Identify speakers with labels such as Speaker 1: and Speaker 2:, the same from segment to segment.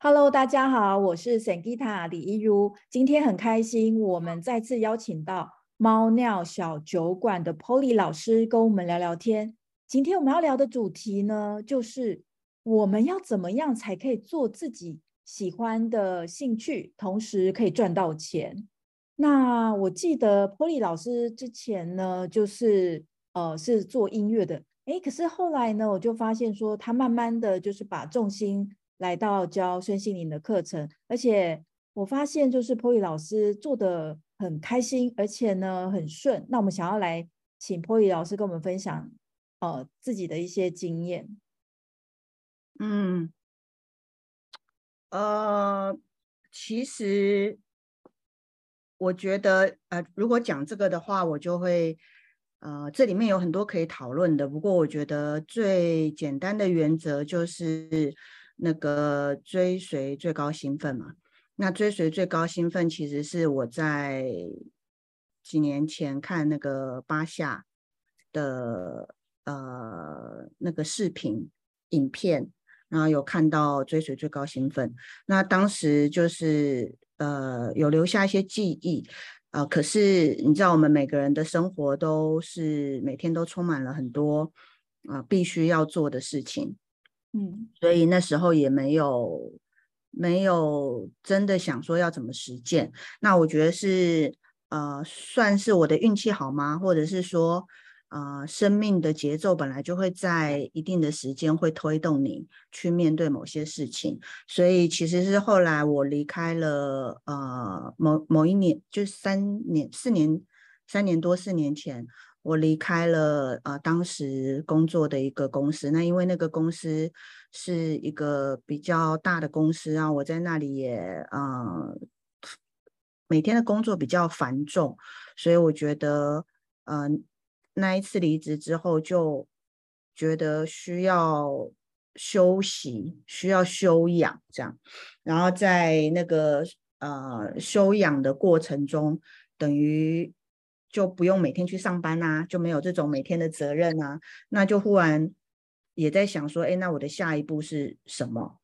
Speaker 1: Hello，大家好，我是 Sangita 李一如。今天很开心，我们再次邀请到猫尿小酒馆的 Polly 老师跟我们聊聊天。今天我们要聊的主题呢，就是我们要怎么样才可以做自己喜欢的兴趣，同时可以赚到钱。那我记得 Polly 老师之前呢，就是呃是做音乐的，诶，可是后来呢，我就发现说他慢慢的就是把重心。来到教孙心灵的课程，而且我发现就是 Polly 老师做的很开心，而且呢很顺。那我们想要来请 Polly 老师跟我们分享，呃，自己的一些经验。
Speaker 2: 嗯，呃，其实我觉得，呃，如果讲这个的话，我就会，呃，这里面有很多可以讨论的。不过我觉得最简单的原则就是。那个追随最高兴奋嘛，那追随最高兴奋其实是我在几年前看那个巴夏的呃那个视频影片，然后有看到追随最高兴奋，那当时就是呃有留下一些记忆啊、呃。可是你知道，我们每个人的生活都是每天都充满了很多啊、必须要做的事情。嗯，所以那时候也没有没有真的想说要怎么实践。那我觉得是呃，算是我的运气好吗？或者是说，呃，生命的节奏本来就会在一定的时间会推动你去面对某些事情。所以其实是后来我离开了呃某某一年，就三年四年三年多四年前。我离开了呃，当时工作的一个公司。那因为那个公司是一个比较大的公司然后，我在那里也呃，每天的工作比较繁重，所以我觉得呃，那一次离职之后就觉得需要休息，需要休养这样。然后在那个呃休养的过程中，等于。就不用每天去上班啊，就没有这种每天的责任啊，那就忽然也在想说，哎，那我的下一步是什么？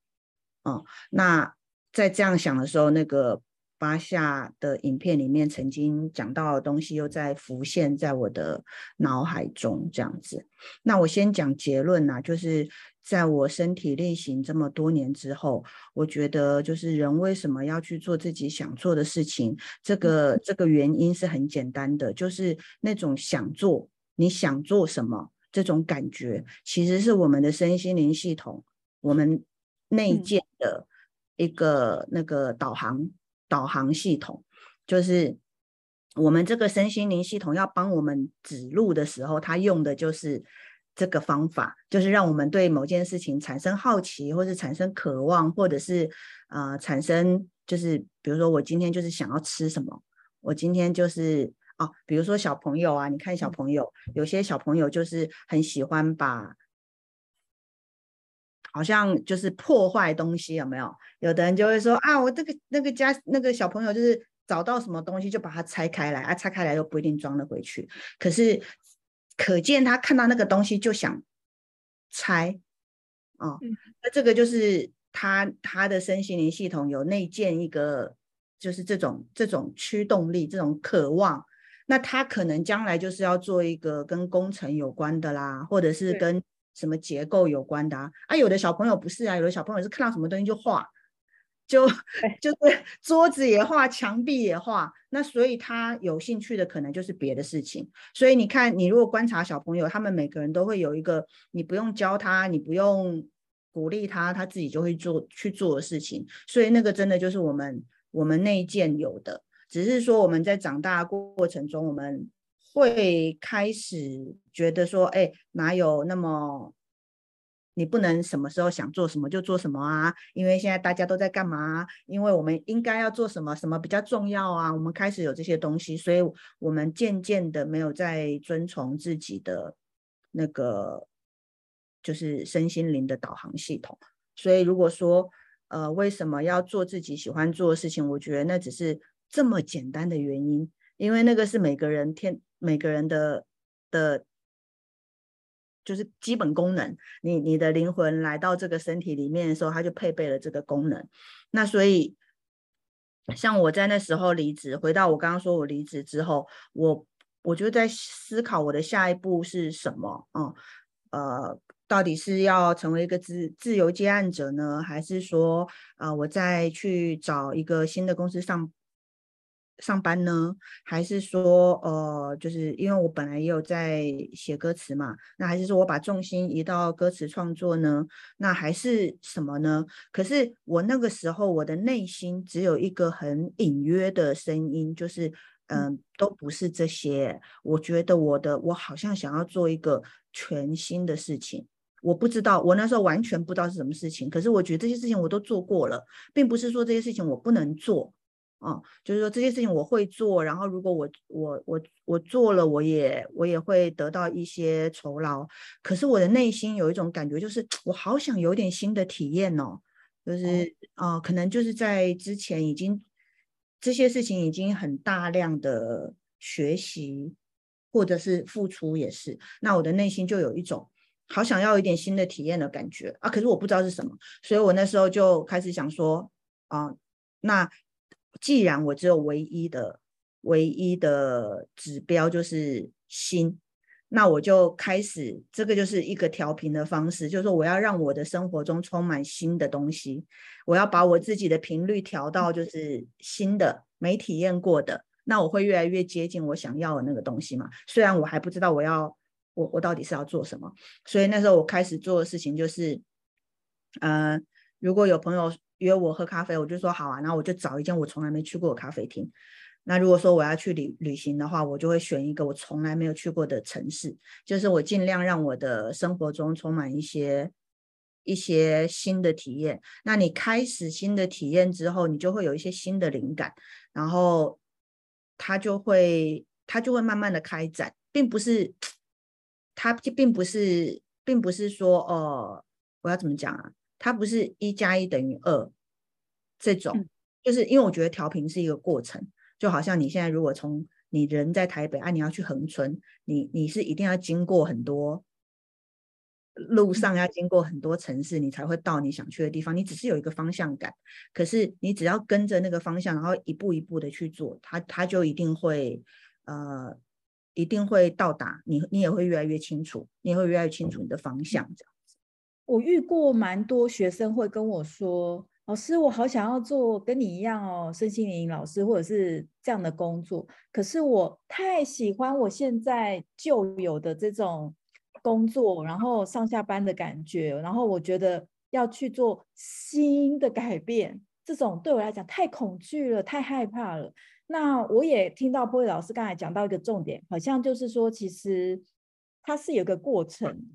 Speaker 2: 哦，那在这样想的时候，那个巴下的影片里面曾经讲到的东西又在浮现在我的脑海中，这样子。那我先讲结论啊，就是。在我身体力行这么多年之后，我觉得就是人为什么要去做自己想做的事情，这个这个原因是很简单的，就是那种想做，你想做什么这种感觉，其实是我们的身心灵系统，我们内建的一个那个导航导航系统，就是我们这个身心灵系统要帮我们指路的时候，它用的就是。这个方法就是让我们对某件事情产生好奇，或是产生渴望，或者是呃产生就是比如说我今天就是想要吃什么，我今天就是哦，比如说小朋友啊，你看小朋友，有些小朋友就是很喜欢把好像就是破坏东西，有没有？有的人就会说啊，我这个那个家那个小朋友就是找到什么东西就把它拆开来啊，拆开来又不一定装得回去，可是。可见他看到那个东西就想拆，哦，那这个就是他他的身心灵系统有内建一个，就是这种这种驱动力，这种渴望。那他可能将来就是要做一个跟工程有关的啦，或者是跟什么结构有关的啊。啊，有的小朋友不是啊，有的小朋友是看到什么东西就画。就 就是桌子也画，墙壁也画，那所以他有兴趣的可能就是别的事情。所以你看，你如果观察小朋友，他们每个人都会有一个你不用教他，你不用鼓励他，他自己就会做去做的事情。所以那个真的就是我们我们内建有的，只是说我们在长大过程中，我们会开始觉得说，哎，哪有那么。你不能什么时候想做什么就做什么啊，因为现在大家都在干嘛？因为我们应该要做什么，什么比较重要啊？我们开始有这些东西，所以我们渐渐的没有在遵从自己的那个，就是身心灵的导航系统。所以如果说，呃，为什么要做自己喜欢做的事情？我觉得那只是这么简单的原因，因为那个是每个人天每个人的的。就是基本功能。你你的灵魂来到这个身体里面的时候，它就配备了这个功能。那所以，像我在那时候离职，回到我刚刚说我离职之后，我我就在思考我的下一步是什么？嗯，呃。到底是要成为一个自自由接案者呢，还是说，呃，我再去找一个新的公司上上班呢？还是说，呃，就是因为我本来也有在写歌词嘛，那还是说我把重心移到歌词创作呢？那还是什么呢？可是我那个时候我的内心只有一个很隐约的声音，就是，嗯、呃，都不是这些。我觉得我的我好像想要做一个全新的事情。我不知道，我那时候完全不知道是什么事情。可是我觉得这些事情我都做过了，并不是说这些事情我不能做，啊，就是说这些事情我会做。然后如果我我我我做了，我也我也会得到一些酬劳。可是我的内心有一种感觉，就是 我好想有点新的体验哦，就是啊，可能就是在之前已经这些事情已经很大量的学习或者是付出也是，那我的内心就有一种。好想要一点新的体验的感觉啊！可是我不知道是什么，所以我那时候就开始想说啊，那既然我只有唯一的、唯一的指标就是新，那我就开始这个就是一个调频的方式，就是说我要让我的生活中充满新的东西，我要把我自己的频率调到就是新的、没体验过的，那我会越来越接近我想要的那个东西嘛。虽然我还不知道我要。我我到底是要做什么？所以那时候我开始做的事情就是，呃，如果有朋友约我喝咖啡，我就说好啊，然后我就找一间我从来没去过的咖啡厅。那如果说我要去旅旅行的话，我就会选一个我从来没有去过的城市，就是我尽量让我的生活中充满一些一些新的体验。那你开始新的体验之后，你就会有一些新的灵感，然后它就会它就会慢慢的开展，并不是。它并不是，并不是说，哦，我要怎么讲啊？它不是一加一等于二这种，嗯，就是因为我觉得调频是一个过程，就好像你现在如果从你人在台北啊，你要去恒春，你你是一定要经过很多路上，要经过很多城市，你才会到你想去的地方。你只是有一个方向感，可是你只要跟着那个方向，然后一步一步的去做，它它就一定会呃。一定会到达你，你也会越来越清楚，你也会越来越清楚你的方向。这样子，
Speaker 1: 我遇过蛮多学生会跟我说：“老师，我好想要做跟你一样哦，身心灵老师或者是这样的工作，可是我太喜欢我现在旧有的这种工作，然后上下班的感觉，然后我觉得要去做新的改变，这种对我来讲太恐惧了，太害怕了。”那我也听到 Polly 老师刚才讲到一个重点，好像就是说，其实它是有个过程。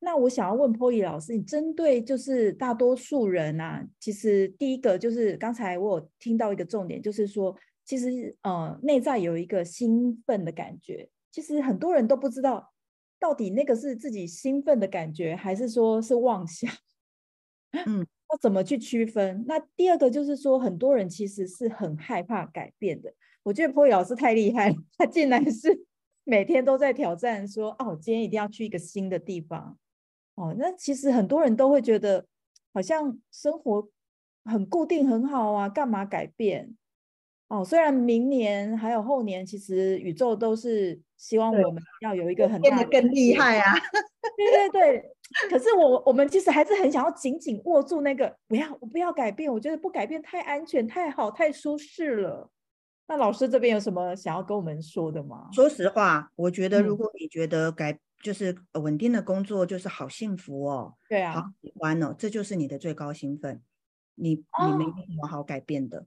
Speaker 1: 那我想要问 Polly 老师，你针对就是大多数人啊，其实第一个就是刚才我有听到一个重点，就是说，其实呃内在有一个兴奋的感觉，其实很多人都不知道到底那个是自己兴奋的感觉，还是说是妄想。嗯。要怎么去区分？那第二个就是说，很多人其实是很害怕改变的。我觉得 Polly 老师太厉害了，他竟然是每天都在挑战说：“哦，今天一定要去一个新的地方。”哦，那其实很多人都会觉得，好像生活很固定很好啊，干嘛改变？哦，虽然明年还有后年，其实宇宙都是希望我们要有一个很大
Speaker 2: 变得更厉害啊！
Speaker 1: 对对对。可是我我们其实还是很想要紧紧握住那个，不要我不要改变，我觉得不改变太安全、太好、太舒适了。那老师这边有什么想要跟我们说的吗？
Speaker 2: 说实话，我觉得如果你觉得改、嗯、就是稳定的工作就是好幸福哦，
Speaker 1: 对啊，
Speaker 2: 好喜欢哦，这就是你的最高兴奋。你你没什么好改变的、哦，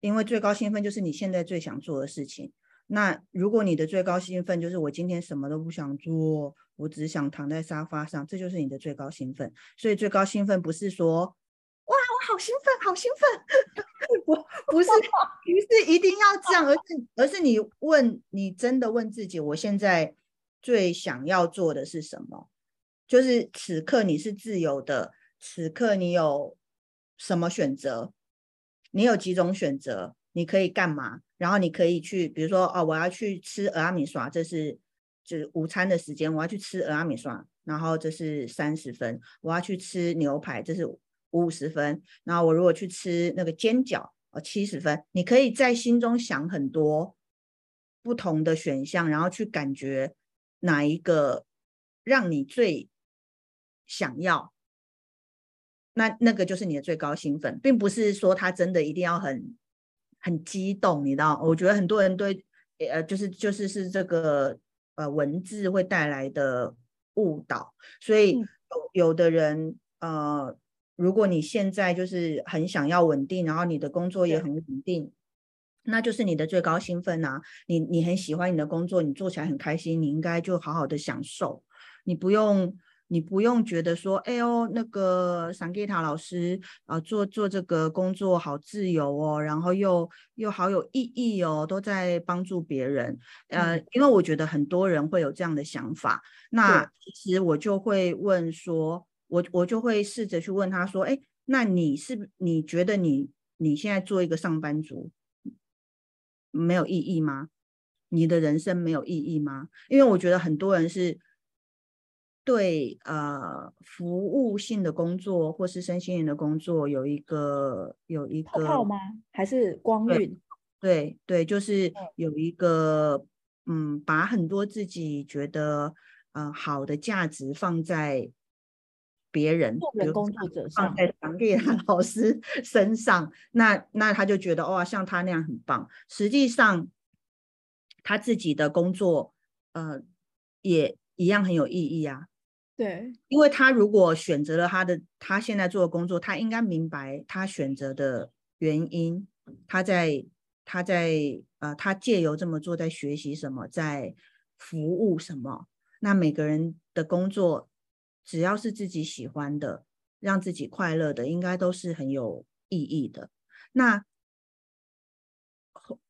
Speaker 2: 因为最高兴奋就是你现在最想做的事情。那如果你的最高兴奋就是我今天什么都不想做，我只想躺在沙发上，这就是你的最高兴奋。所以最高兴奋不是说哇，我好兴奋，好兴奋，不不是，不是一定要这样，而是而是你问你真的问自己，我现在最想要做的是什么？就是此刻你是自由的，此刻你有什么选择？你有几种选择？你可以干嘛？然后你可以去，比如说哦，我要去吃蚵仔面线，这是就是午餐的时间，我要去吃蚵仔面线。然后这是三十分。我要去吃牛排，这是五十分。然后我如果去吃那个煎饺，哦，七十分。你可以在心中想很多不同的选项，然后去感觉哪一个让你最想要。那那个就是你的最高兴奋，并不是说他真的一定要很很激动，你知道？我觉得很多人对呃，就是就是是这个呃文字会带来的误导，所以有有的人呃，如果你现在就是很想要稳定，然后你的工作也很稳定，那就是你的最高兴奋啊！你你很喜欢你的工作，你做起来很开心，你应该就好好的享受，你不用。你不用觉得说，哎呦，那个桑吉塔老师啊，做做这个工作好自由哦，然后又又好有意义哦，都在帮助别人。呃，因为我觉得很多人会有这样的想法，那其实我就会问说，我我就会试着去问他说，哎，那你是你觉得你你现在做一个上班族没有意义吗？你的人生没有意义吗？因为我觉得很多人是。对，呃，服务性的工作或是身心灵的工作，有一个有一个
Speaker 1: 泡吗？还是光晕？
Speaker 2: 对对，对，就是有一个，嗯，把很多自己觉得呃好的价值放在别人，
Speaker 1: 人工作者上，
Speaker 2: 放在当地老师 身上，那那他就觉得哇，像他那样很棒。实际上，他自己的工作，呃，也一样很有意义啊。
Speaker 1: 对，
Speaker 2: 因为他如果选择了他的他现在做的工作，他应该明白他选择的原因，他在他在呃，他借由这么做在学习什么，在服务什么。那每个人的工作，只要是自己喜欢的，让自己快乐的，应该都是很有意义的。那。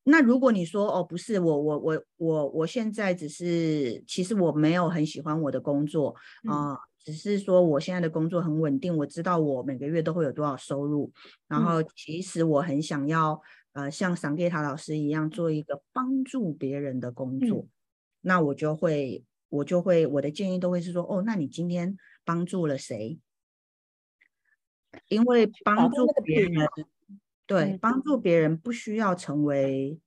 Speaker 2: 那如果你说哦，不是我我我我我现在只是其实我没有很喜欢我的工作啊，呃，只是说我现在的工作很稳定，我知道我每个月都会有多少收入，然后其实我很想要呃像桑吉塔老师一样做一个帮助别人的工作，嗯，那我就会我就会我的建议都会是说哦，那你今天帮助了谁？因为帮助别人。对，帮助别人不需要成为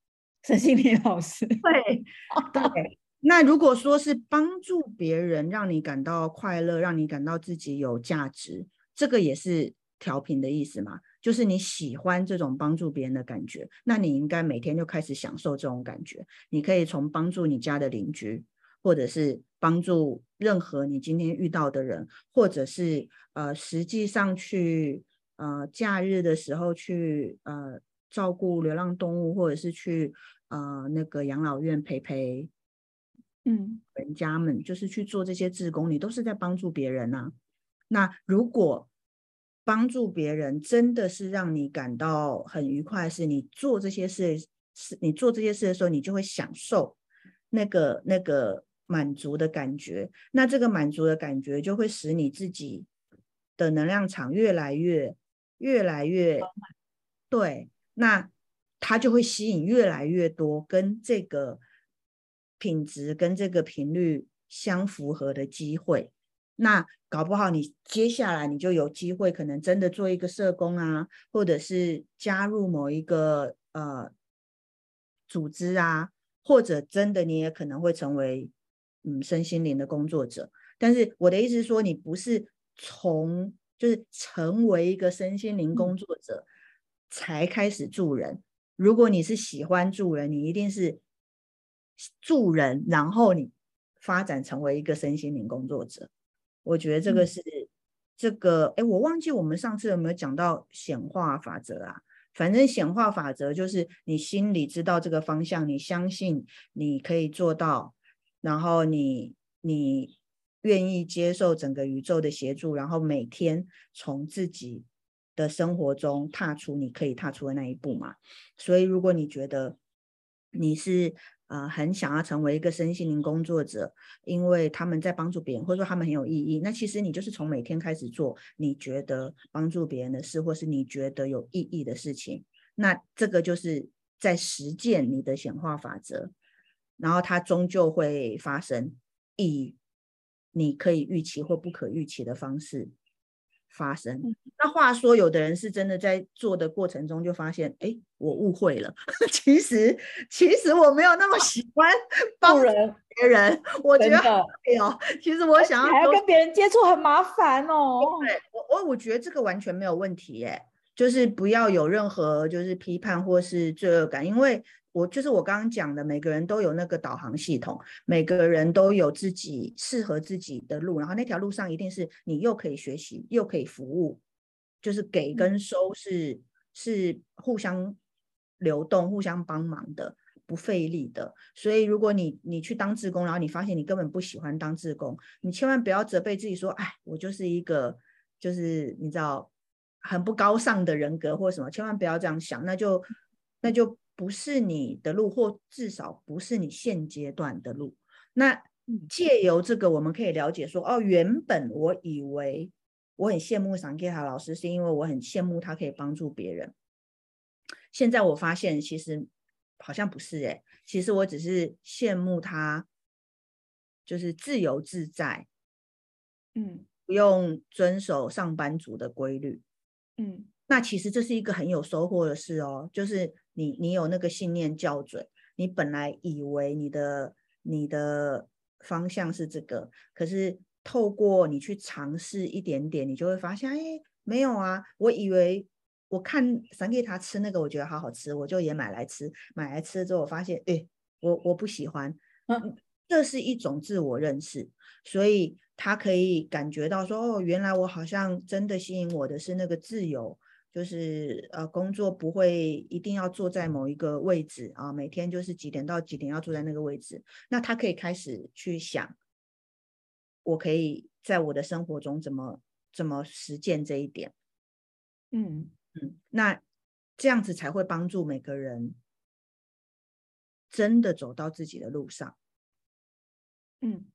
Speaker 1: 身心灵老师。
Speaker 2: 对，对。那如果说是帮助别人，让你感到快乐，让你感到自己有价值，这个也是调频的意思嘛？就是你喜欢这种帮助别人的感觉，那你应该每天就开始享受这种感觉。你可以从帮助你家的邻居，或者是帮助任何你今天遇到的人，或者是呃，实际上去。呃，假日的时候去呃照顾流浪动物，或者是去呃那个养老院陪陪，嗯，人家们就是去做这些志工，你都是在帮助别人啊。那如果帮助别人真的是让你感到很愉快，是你做这些事，是你做这些事的时候，你就会享受那个那个满足的感觉。那这个满足的感觉就会使你自己的能量场越来越。越来越对，那它就会吸引越来越多跟这个品质跟这个频率相符合的机会。那搞不好你接下来你就有机会，可能真的做一个社工啊，或者是加入某一个呃组织啊，或者真的你也可能会成为嗯身心灵的工作者。但是我的意思是说，你不是从。就是成为一个身心灵工作者，才开始助人。如果你是喜欢助人，你一定是助人，然后你发展成为一个身心灵工作者。我觉得这个是、嗯、这个，哎，我忘记我们上次有没有讲到显化法则啊？反正显化法则就是你心里知道这个方向，你相信你可以做到，然后你你。愿意接受整个宇宙的协助，然后每天从自己的生活中踏出你可以踏出的那一步嘛。所以，如果你觉得你是呃很想要成为一个身心灵工作者，因为他们在帮助别人，或者说他们很有意义，那其实你就是从每天开始做你觉得帮助别人的事，或是你觉得有意义的事情。那这个就是在实践你的显化法则，然后它终究会发生以。你可以预期或不可预期的方式发生。
Speaker 1: 嗯、
Speaker 2: 那话说，有的人是真的在做的过程中就发现，哎，我误会了。其实，其实我没有那么喜欢 帮人别人。我觉得哎呦，其实我想要
Speaker 1: 还要跟别人接触很麻烦哦。
Speaker 2: 对，我我我觉得这个完全没有问题耶，就是不要有任何就是批判或是罪恶感，因为。我就是我刚刚讲的，每个人都有那个导航系统，每个人都有自己适合自己的路，然后那条路上一定是你又可以学习，又可以服务，就是给跟收是、嗯、是互相流动、互相帮忙的，不费力的。所以如果你你去当志工，然后你发现你根本不喜欢当志工，你千万不要责备自己说，哎，我就是一个就是你知道很不高尚的人格或什么，千万不要这样想，那就那就。不是你的路，或至少不是你现阶段的路。那借由这个，我们可以了解说，哦，原本我以为我很羡慕桑吉塔老师，是因为我很羡慕他可以帮助别人。现在我发现，其实好像不是诶，其实我只是羡慕他，就是自由自在，
Speaker 1: 嗯，
Speaker 2: 不用遵守上班族的规律，
Speaker 1: 嗯。
Speaker 2: 那其实这是一个很有收获的事哦，就是你你有那个信念校准，你本来以为你的你的方向是这个，可是透过你去尝试一点点，你就会发现，哎，没有啊，我以为我看桑给他吃那个，我觉得好好吃，我就也买来吃，买来吃之后，我发现，哎，我我不喜欢，嗯，这是一种自我认识，所以他可以感觉到说，哦，原来我好像真的吸引我的是那个自由。就是呃，工作不会一定要坐在某一个位置啊，每天就是几点到几点要坐在那个位置。那他可以开始去想，我可以在我的生活中怎么怎么实践这一点。
Speaker 1: 嗯
Speaker 2: 嗯，那这样子才会帮助每个人真的走到自己的路上。
Speaker 1: 嗯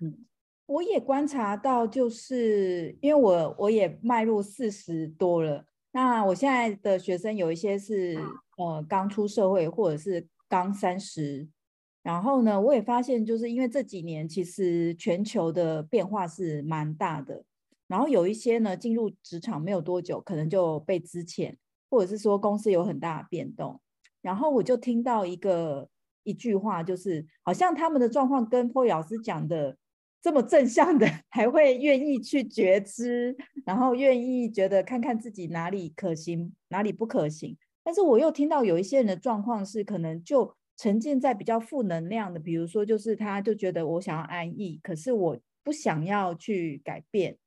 Speaker 2: 嗯，
Speaker 1: 我也观察到，就是因为我我也迈入四十多了。那我现在的学生有一些是呃刚出社会，或者是刚三十，然后呢，我也发现就是因为这几年其实全球的变化是蛮大的，然后有一些呢进入职场没有多久，可能就被资遣，或者是说公司有很大的变动，然后我就听到一个一句话，就是好像他们的状况跟 Polly 老师讲的。这么正向的，还会愿意去觉知，然后愿意觉得看看自己哪里可行，哪里不可行。但是我又听到有一些人的状况是，可能就沉浸在比较负能量的，比如说就是他就觉得我想要安逸，可是我不想要去改变，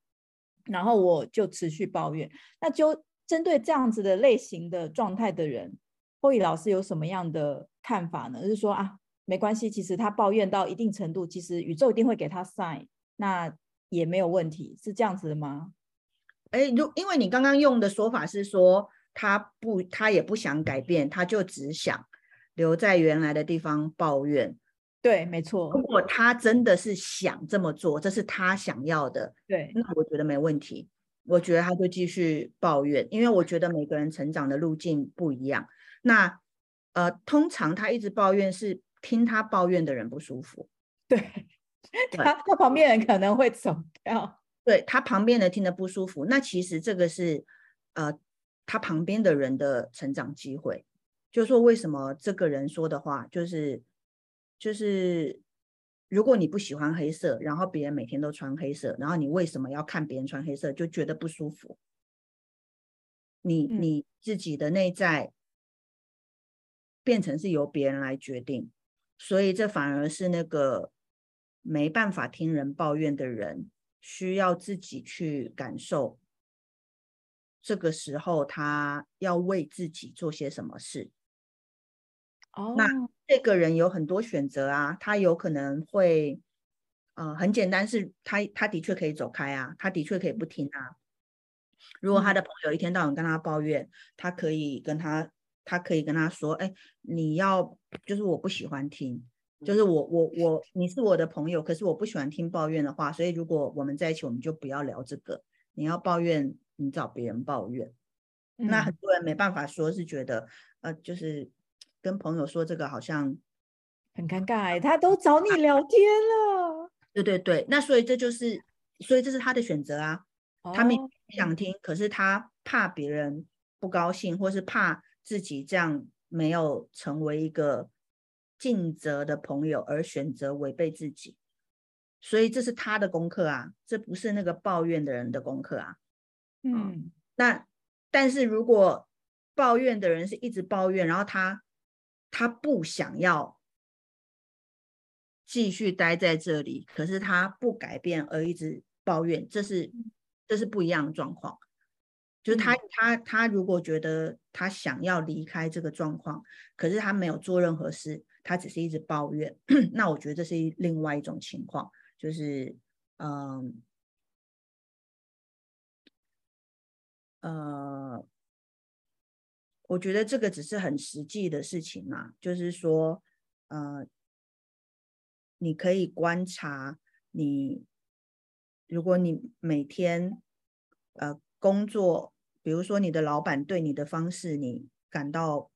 Speaker 1: 然后我就持续抱怨。那就针对这样子的类型的状态的人，慧老师有什么样的看法呢？就是说啊。没关系，其实他抱怨到一定程度，其实宇宙一定会给他 sign，那也没有问题，是这样子的吗？
Speaker 2: 哎，如因为你刚刚用的说法是说他不，他也不想改变，他就只想留在原来的地方抱怨。
Speaker 1: 对，没错。
Speaker 2: 如果他真的是想这么做，这是他想要的，
Speaker 1: 对，
Speaker 2: 那我觉得没问题。我觉得他就继续抱怨，因为我觉得每个人成长的路径不一样。那呃，通常他一直抱怨是。听他抱怨的人不舒服，
Speaker 1: 对，他他旁边人可能会走掉，
Speaker 2: 对他旁边人听得不舒服，那其实这个是呃他旁边的人的成长机会，就是说为什么这个人说的话就是就是如果你不喜欢黑色，然后别人每天都穿黑色，然后你为什么要看别人穿黑色就觉得不舒服？你你自己的内在变成是由别人来决定。所以这反而是那个没办法听人抱怨的人，需要自己去感受。这个时候他要为自己做些什么事？
Speaker 1: 哦，
Speaker 2: 那这个人有很多选择啊，他有可能会，呃，很简单，是他他的确可以走开啊，他的确可以不听啊。如果他的朋友一天到晚跟他抱怨，他可以跟他。他可以跟他说：“哎，你要就是我不喜欢听，就是我我我你是我的朋友，可是我不喜欢听抱怨的话，所以如果我们在一起，我们就不要聊这个。你要抱怨，你找别人抱怨。嗯、那很多人没办法说，是觉得呃，就是跟朋友说这个好像
Speaker 1: 很尴尬。他都找你聊天了，
Speaker 2: 对对对，那所以这就是，所以这是他的选择啊。他们想听，可是他怕别人不高兴，或是怕自己这样没有成为一个尽责的朋友而选择违背自己，所以这是他的功课啊，这不是那个抱怨的人的功课啊。嗯，那但是如果抱怨的人是一直抱怨，然后他他不想要继续待在这里，可是他不改变而一直抱怨，这是。这是不一样的状况，就是他他他如果觉得他想要离开这个状况，可是他没有做任何事，他只是一直抱怨，那我觉得这是另外一种情况，就是嗯呃，我觉得这个只是很实际的事情嘛，就是说呃，你可以观察你。如果你每天，呃，工作，比如说你的老板对你的方式你感到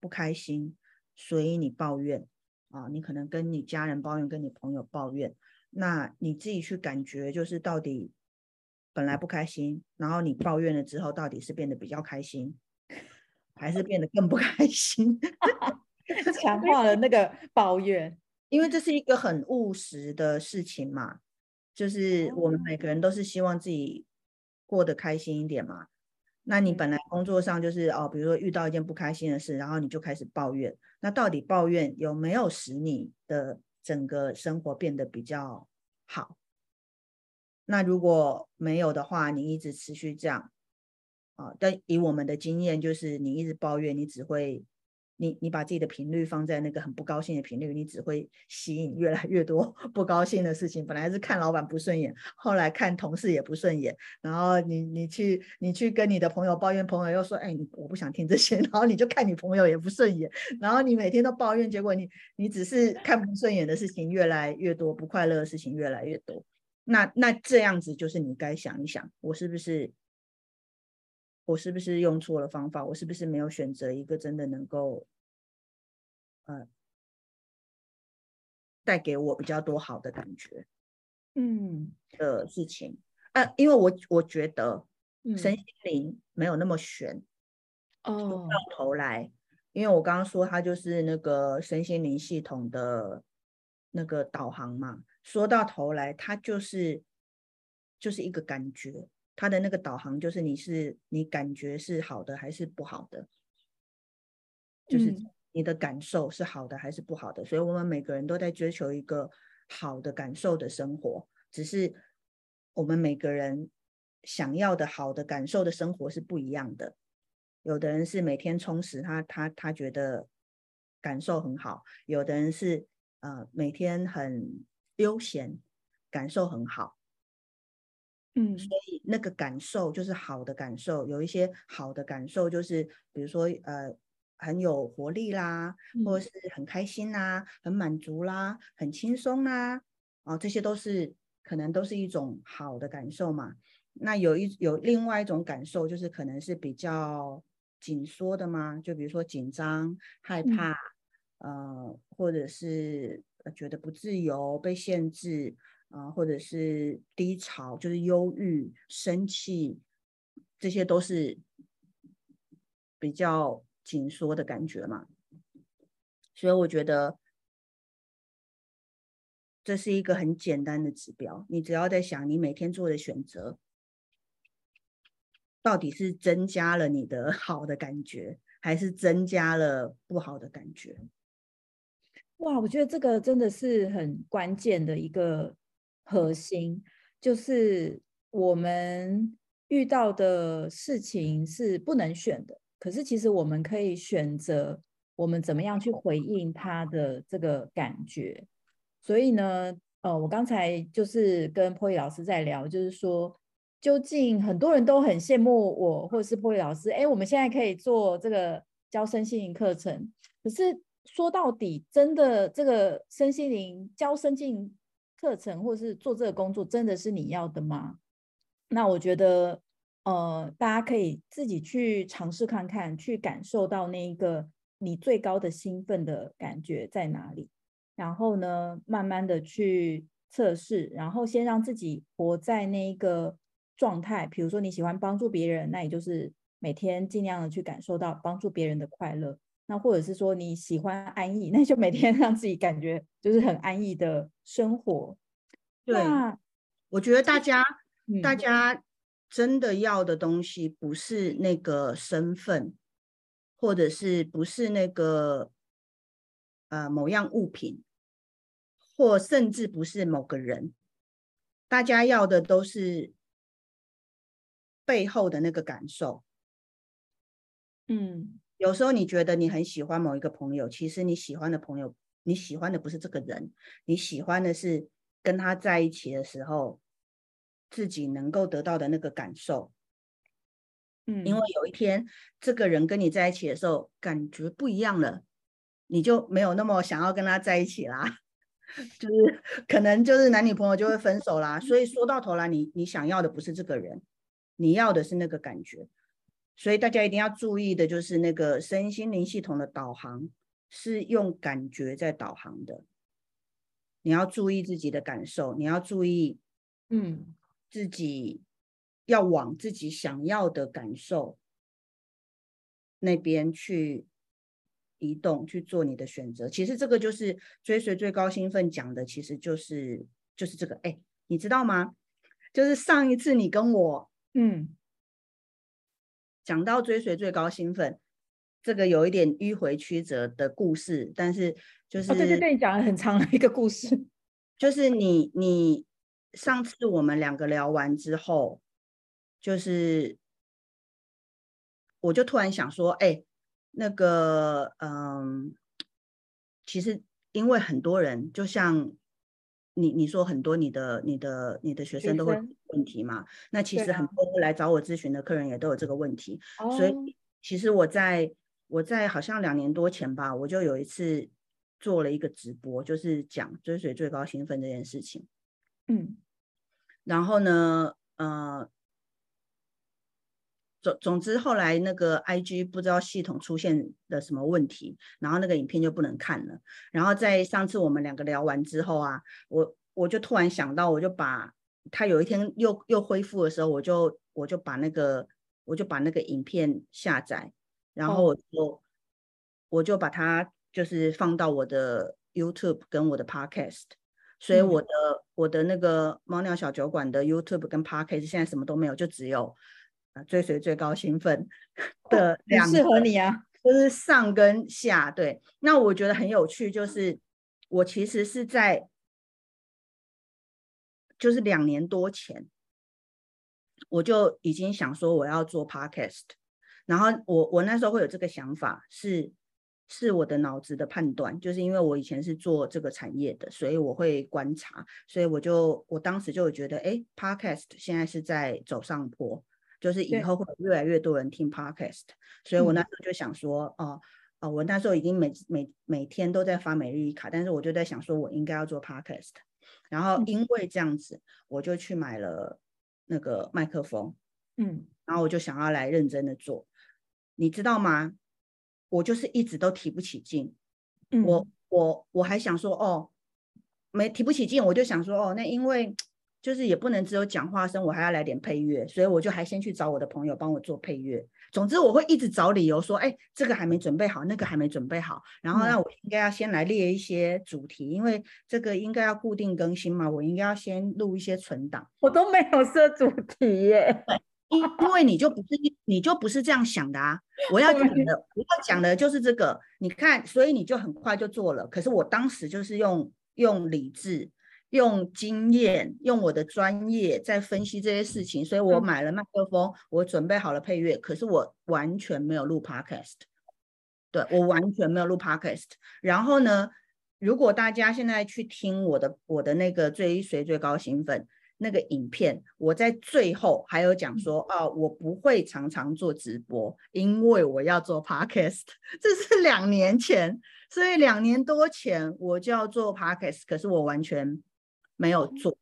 Speaker 2: 不开心，所以你抱怨啊，你可能跟你家人抱怨，跟你朋友抱怨，那你自己去感觉就是到底本来不开心，然后你抱怨了之后，到底是变得比较开心，还是变得更不开心？
Speaker 1: 强化了那个抱怨，
Speaker 2: 因为这是一个很务实的事情嘛。就是我们每个人都是希望自己过得开心一点嘛。那你本来工作上就是哦，比如说遇到一件不开心的事，然后你就开始抱怨。那到底抱怨有没有使你的整个生活变得比较好？那如果没有的话，你一直持续这样啊，但以我们的经验，就是你一直抱怨，你只会。你你把自己的频率放在那个很不高兴的频率，你只会吸引越来越多 不高兴的事情。本来是看老板不顺眼，后来看同事也不顺眼，然后你你去你去跟你的朋友抱怨，朋友又说，哎，我不想听这些，然后你就看你朋友也不顺眼，然后你每天都抱怨，结果你你只是看不顺眼的事情越来越多，不快乐的事情越来越多。那那这样子就是你该想一想，我是不是我是不是用错了方法？我是不是没有选择一个真的能够。呃，带给我比较多好的感觉，嗯的事情，呃，因为我我觉得身心灵没有那么玄，哦，说到头来，因为我刚刚说它就是那个身心灵系统的那个导航嘛，说到头来，它就是就是一个感觉，它的那个导航就是你是你感觉是好的还是不好的，就是。嗯你的感受是好的还是不好的？所以，我们每个人都在追求一个好的感受的生活。只是我们每个人想要的好的感受的生活是不一样的。有的人是每天充实他，他他他觉得感受很好；有的人是呃每天很悠闲，感受很好。嗯，所以那个感受就是好的感受。有一些好的感受就是，比如说呃。很有活力啦，或者是很开心啦，很满足啦，很轻松啦，哦，这些都是可能都是一种好的感受嘛。那有一有另外一种感受，就是可能是比较紧缩的嘛，就比如说紧张、害怕，嗯、呃，或者是觉得不自由、被限制啊、或者是低潮，就是忧郁、生气，这些都是比较。紧缩的感觉嘛，所以我觉得这是一个很简单的指标。你只要在想，你每天做的选择到底是增加了你的 好的感觉，还是增加了不好的感觉？
Speaker 1: 哇，我觉得这个真的是很关键的一个核心，就是我们遇到的事情是不能选的。可是，其实我们可以选择我们怎么样去回应他的这个感觉。所以呢，呃，我刚才就是跟 poy 老师在聊，就是说，究竟很多人都很羡慕我，或者是 poy 老师，哎，我们现在可以做这个教身心灵课程。可是说到底，真的这个身心灵教身心灵课程，或是做这个工作，真的是你要的吗？那我觉得。呃，大家可以自己去尝试看看，去感受到那一个你最高的兴奋的感觉在哪里，然后呢，慢慢的去测试，然后先让自己活在那一个状态。比如说你喜欢帮助别人，那也就是每天尽量的去感受到帮助别人的快乐。那或者是说你喜欢安逸，那就每天让自己感觉就是很安逸的生活。
Speaker 2: 对，我觉得大家、嗯、大家真的要的东西不是那个身份，或者是不是那个呃某样物品，或甚至不是某个人，大家要的都是背后的那个感受。
Speaker 1: 嗯。
Speaker 2: 有时候你觉得你很喜欢某一个朋友，其实你喜欢的朋友，你喜欢的不是这个人，你喜欢的是跟他在一起的时候，自己能够得到的那个感受。
Speaker 1: 嗯，
Speaker 2: 因为有一天这个人跟你在一起的时候，感觉不一样了，你就没有那么想要跟他在一起啦，就是可能就是男女朋友就会分手啦。所以说到头来，你你想要的不是这个人，你要的是那个感觉。所以大家一定要注意的，就是那个身心灵系统的导航是用感觉在导航的。你要注意自己的感受，你要注意，
Speaker 1: 嗯，
Speaker 2: 自己要往自己想要的感受那边去移动，去做你的选择。其实这个就是追随最高兴奋讲的，其实就是就是这个。哎，你知道吗？就是上一次你跟我，
Speaker 1: 嗯。
Speaker 2: 讲到追随最高兴奋，这个有一点迂回曲折的故事，但是就是、
Speaker 1: 哦、对对对，你讲了很长的一个故事，
Speaker 2: 就是你你上次我们两个聊完之后，就是我就突然想说，哎，那个嗯，其实因为很多人就像。你你说很多你的你的你的学生都会有问题嘛？那其实很多来找我咨询的客人也都有这个问题，
Speaker 1: 啊、
Speaker 2: 所以其实我在我在好像两年多前吧，我就有一次做了一个直播，就是讲追随最高兴奋这件事情。
Speaker 1: 嗯，
Speaker 2: 然后呢，呃。总总之，后来那个 IG 不知道系统出现了什么问题，然后那个影片就不能看了。然后在上次我们两个聊完之后啊，我我就突然想到，我就把他有一天又又恢复的时候，我就我就把那个我就把那个影片下载，然后我就、哦、我就把它就是放到我的 YouTube 跟我的 Podcast，所以我的、嗯、我的那个猫尿小酒馆的 YouTube 跟 Podcast 现在什么都没有，就只有。追随最高兴奋的两个，
Speaker 1: 适合你啊，
Speaker 2: 就是上跟下。对，那我觉得很有趣，就是我其实是在，就是两年多前，我就已经想说我要做 podcast，然后我我那时候会有这个想法，是是我的脑子的判断，就是因为我以前是做这个产业的，所以我会观察，所以我就我当时就会觉得，哎，podcast 现在是在走上坡。就是以后会越来越多人听 podcast，所以我那时候就想说，哦、嗯、哦、呃，我那时候已经每每每天都在发每日一卡，但是我就在想说，我应该要做 podcast，然后因为这样子，我就去买了那个麦克风，
Speaker 1: 嗯，
Speaker 2: 然后我就想要来认真的做，你知道吗？我就是一直都提不起劲，
Speaker 1: 嗯、
Speaker 2: 我我我还想说，哦，没提不起劲，我就想说，哦，那因为。就是也不能只有讲话声，我还要来点配乐，所以我就还先去找我的朋友帮我做配乐。总之我会一直找理由说，哎，这个还没准备好，那个还没准备好，然后那我应该要先来列一些主题，嗯，因为这个应该要固定更新嘛，我应该要先录一些存档。
Speaker 1: 我都没有设主题耶，
Speaker 2: 因因为你就不是你就不是这样想的啊，我要讲的我要讲的就是这个，你看，所以你就很快就做了。可是我当时就是用用理智。用经验，用我的专业在分析这些事情，所以我买了麦克风，我准备好了配乐，可是我完全没有录 podcast，对，我完全没有录 podcast。然后呢，如果大家现在去听我的我的那个追随最高兴奋那个影片，我在最后还有讲说啊，我不会常常做直播，因为我要做 podcast。这是两年前，所以两年多前我就要做 podcast，可是我完全。没有做，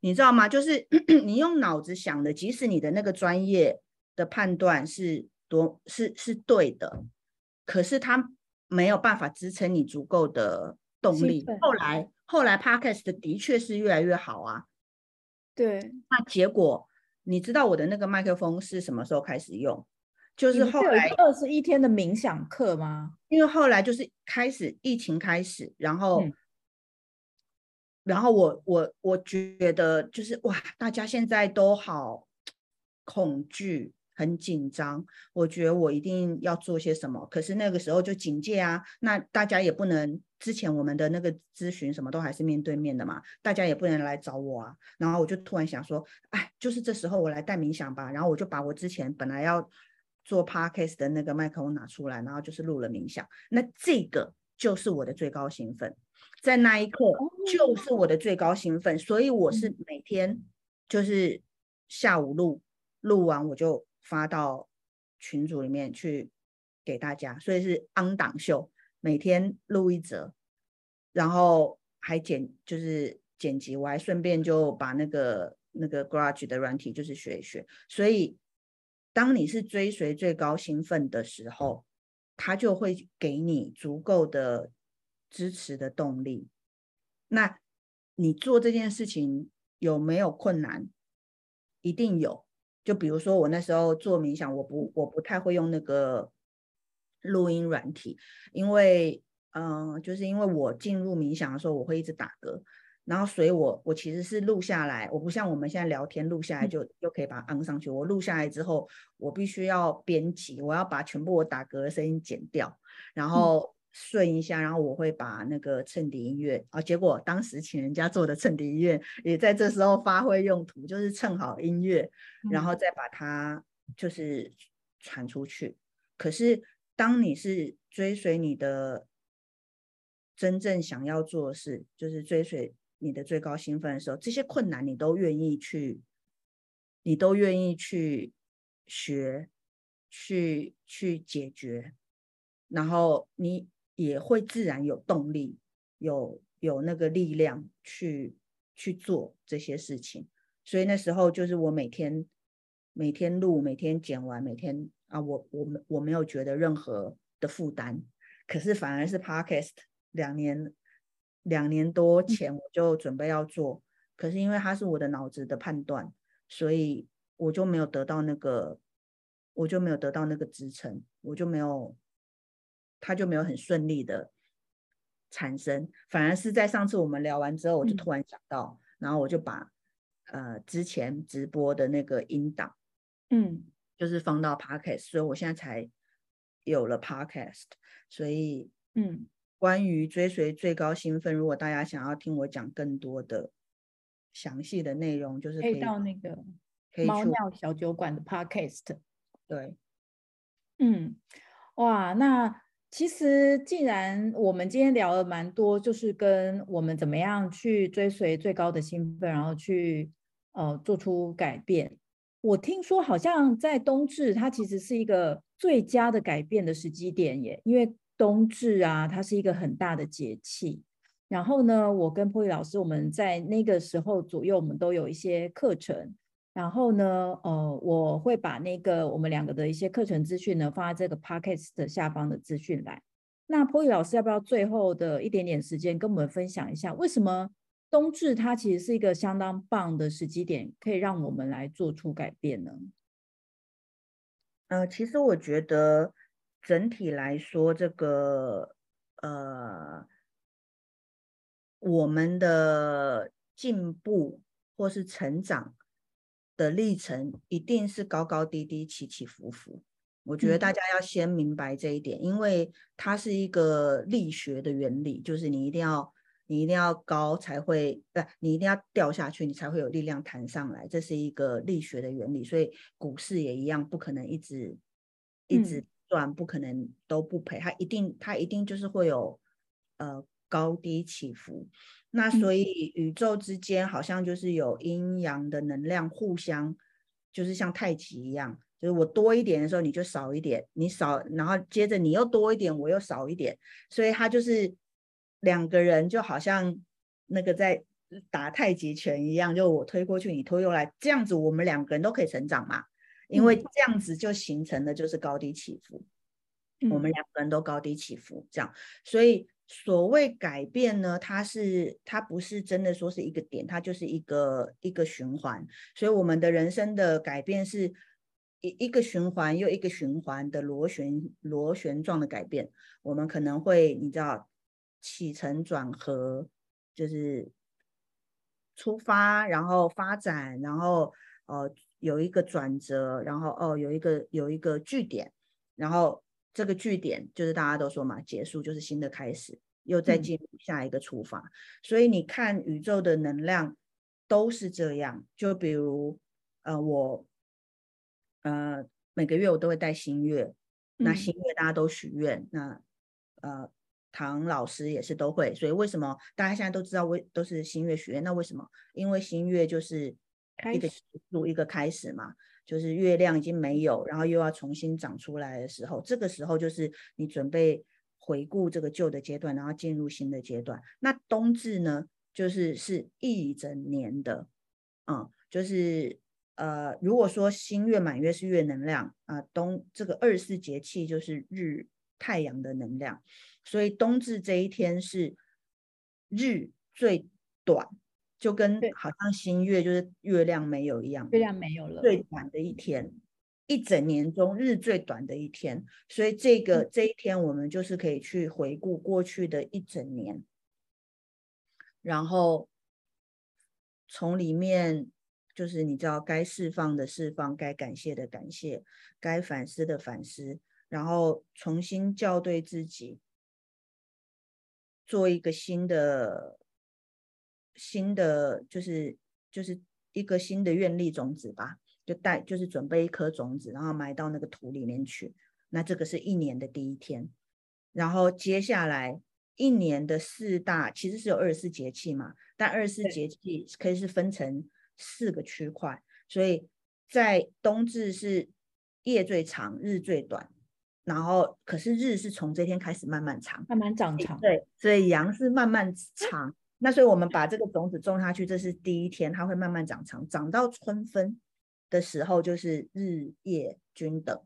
Speaker 2: 你知道吗？就是 你用脑子想的，即使你的那个专业的判断是多是是对的，可是它没有办法支撑你足够的动力。后来后来 Podcast 的确是越来越好啊。
Speaker 1: 对，
Speaker 2: 那结果你知道我的那个麦克风是什么时候开始用？就是后来
Speaker 1: 二十一天的冥想课吗？
Speaker 2: 因为后来就是开始疫情开始，然后，嗯、然后我我我觉得就是哇，大家现在都好恐惧。很紧张，我觉得我一定要做些什么。可是那个时候就警戒啊，那大家也不能，之前我们的那个咨询什么都还是面对面的嘛，大家也不能来找我啊。然后我就突然想说，哎，就是这时候我来带冥想吧。然后我就把我之前本来要做 podcast 的那个麦克风拿出来，然后就是录了冥想。那这个就是我的最高兴奋，在那一刻就是我的最高兴奋，所以我是每天就是下午录，录完我就。发到群组里面去给大家，所以是 on 档秀，每天录一则，然后还剪，就是剪辑，我还顺便就把那个那个 Garage 的软体就是学一学。所以，当你是追随最高兴奋的时候，他就会给你足够的支持的动力。那你做这件事情有没有困难？一定有。就比如说我那时候做冥想，我不我不太会用那个录音软体，因为嗯、呃，就是因为我进入冥想的时候，我会一直打嗝，然后所以我我其实是录下来，我不像我们现在聊天录下来就就可以把它安上去，我录下来之后，我必须要编辑，我要把全部我打嗝的声音剪掉，然后。顺一下，然后我会把那个衬底音乐啊，结果当时请人家做的衬底音乐也在这时候发挥用途，就是衬好音乐，然后再把它就是传出去。可是当你是追随你的真正想要做的事，就是追随你的最高兴奋的时候，这些困难你都愿意去，你都愿意去学，去去解决，然后你。也会自然有动力，有有那个力量去去做这些事情。所以那时候就是我每天每天录，每天剪完，每天啊，我我我没有觉得任何的负担。可是反而是 Podcast 两年两年多前我就准备要做，可是因为它是我的脑子的判断，所以我就没有得到那个，我就没有得到那个支撑，我就没有。他就没有很顺利的产生，反而是在上次我们聊完之后，我就突然想到，嗯、然后我就把呃之前直播的那个音档，嗯，就是放到 Podcast，所以我现在才有了 Podcast。所以，嗯，关于追随最高兴奋，如果大家想要听我讲更多的详细的内容，就是可以，
Speaker 1: 可以到那个猫尿小酒馆的 Podcast。
Speaker 2: 对，
Speaker 1: 嗯，哇，那。其实，既然我们今天聊了蛮多，就是跟我们怎么样去追随最高的兴奋，然后去呃做出改变。我听说好像在冬至，它其实是一个最佳的改变的时机点耶，因为冬至啊，它是一个很大的节气。然后呢，我跟 Polly 老师，我们在那个时候左右，我们都有一些课程。然后呢，呃，我会把那个我们两个的一些课程资讯呢放在这个 podcast 的下方的资讯栏。那 Polly 老师要不要最后的一点点时间跟我们分享一下，为什么冬至它其实是一个相当棒的时机点，可以让我们来做出改变呢？
Speaker 2: 呃，其实我觉得整体来说，这个呃，我们的进步或是成长。的历程一定是高高低低、起起伏伏。我觉得大家要先明白这一点，嗯、因为它是一个力学的原理，就是你一定要你一定要高才会，不，你一定要掉下去，你才会有力量弹上来。这是一个力学的原理，所以股市也一样，不可能一直一直赚，不可能都不赔，它一定它一定就是会有呃高低起伏。那所以宇宙之间好像就是有阴阳的能量互相，就是像太极一样，就是我多一点的时候你就少一点，你少，然后接着你又多一点，我又少一点，所以他就是两个人就好像那个在打太极拳一样，就我推过去，你推过来，这样子我们两个人都可以成长嘛，因为这样子就形成的就是高低起伏，我们两个人都高低起伏这样，所以。所谓改变呢，它是它不是真的说是一个点，它就是一个一个循环。所以我们的人生的改变是一一个循环又一个循环的螺旋螺旋状的改变。我们可能会你知道起承转合，就是出发，然后发展，然后呃有一个转折，然后哦有一个有一个句点，然后。这个据点就是大家都说嘛，结束就是新的开始，又再进入下一个出发。嗯、所以你看宇宙的能量都是这样。就比如，呃，我，呃，每个月我都会带新月，那新月大家都许愿，嗯、那呃，唐老师也是都会。所以为什么大家现在都知道为都是新月许愿？那为什么？因为新月就是一个结束，一个开始嘛。就是月亮已经没有，然后又要重新长出来的时候，这个时候就是你准备回顾这个旧的阶段，然后进入新的阶段。那冬至呢，就是是一整年的，嗯，就是呃，如果说新月满月是月能量啊，冬这个二十四节气就是日太阳的能量，所以冬至这一天是日最短。就跟好像新月就是月亮没有一样，
Speaker 1: 月亮没有了，
Speaker 2: 最短的一天，一整年中日最短的一天，所以这个这一天我们就是可以去回顾过去的一整年，然后从里面就是你知道该释放的释放，该感谢的感谢，该反思的反思，然后重新校对自己，做一个新的。新的就是就是一个新的愿力种子吧，就带就是准备一颗种子，然后埋到那个土里面去。那这个是一年的第一天，然后接下来一年的四大其实是有二十四节气嘛，但二十四节气可以是分成四个区块，所以在冬至是夜最长，日最短，然后可是日是从这天开始慢慢长，
Speaker 1: 慢慢长长，
Speaker 2: 对，所以阳是慢慢长。那所以，我们把这个种子种下去，这是第一天，它会慢慢长长，长到春分的时候，就是日夜均等。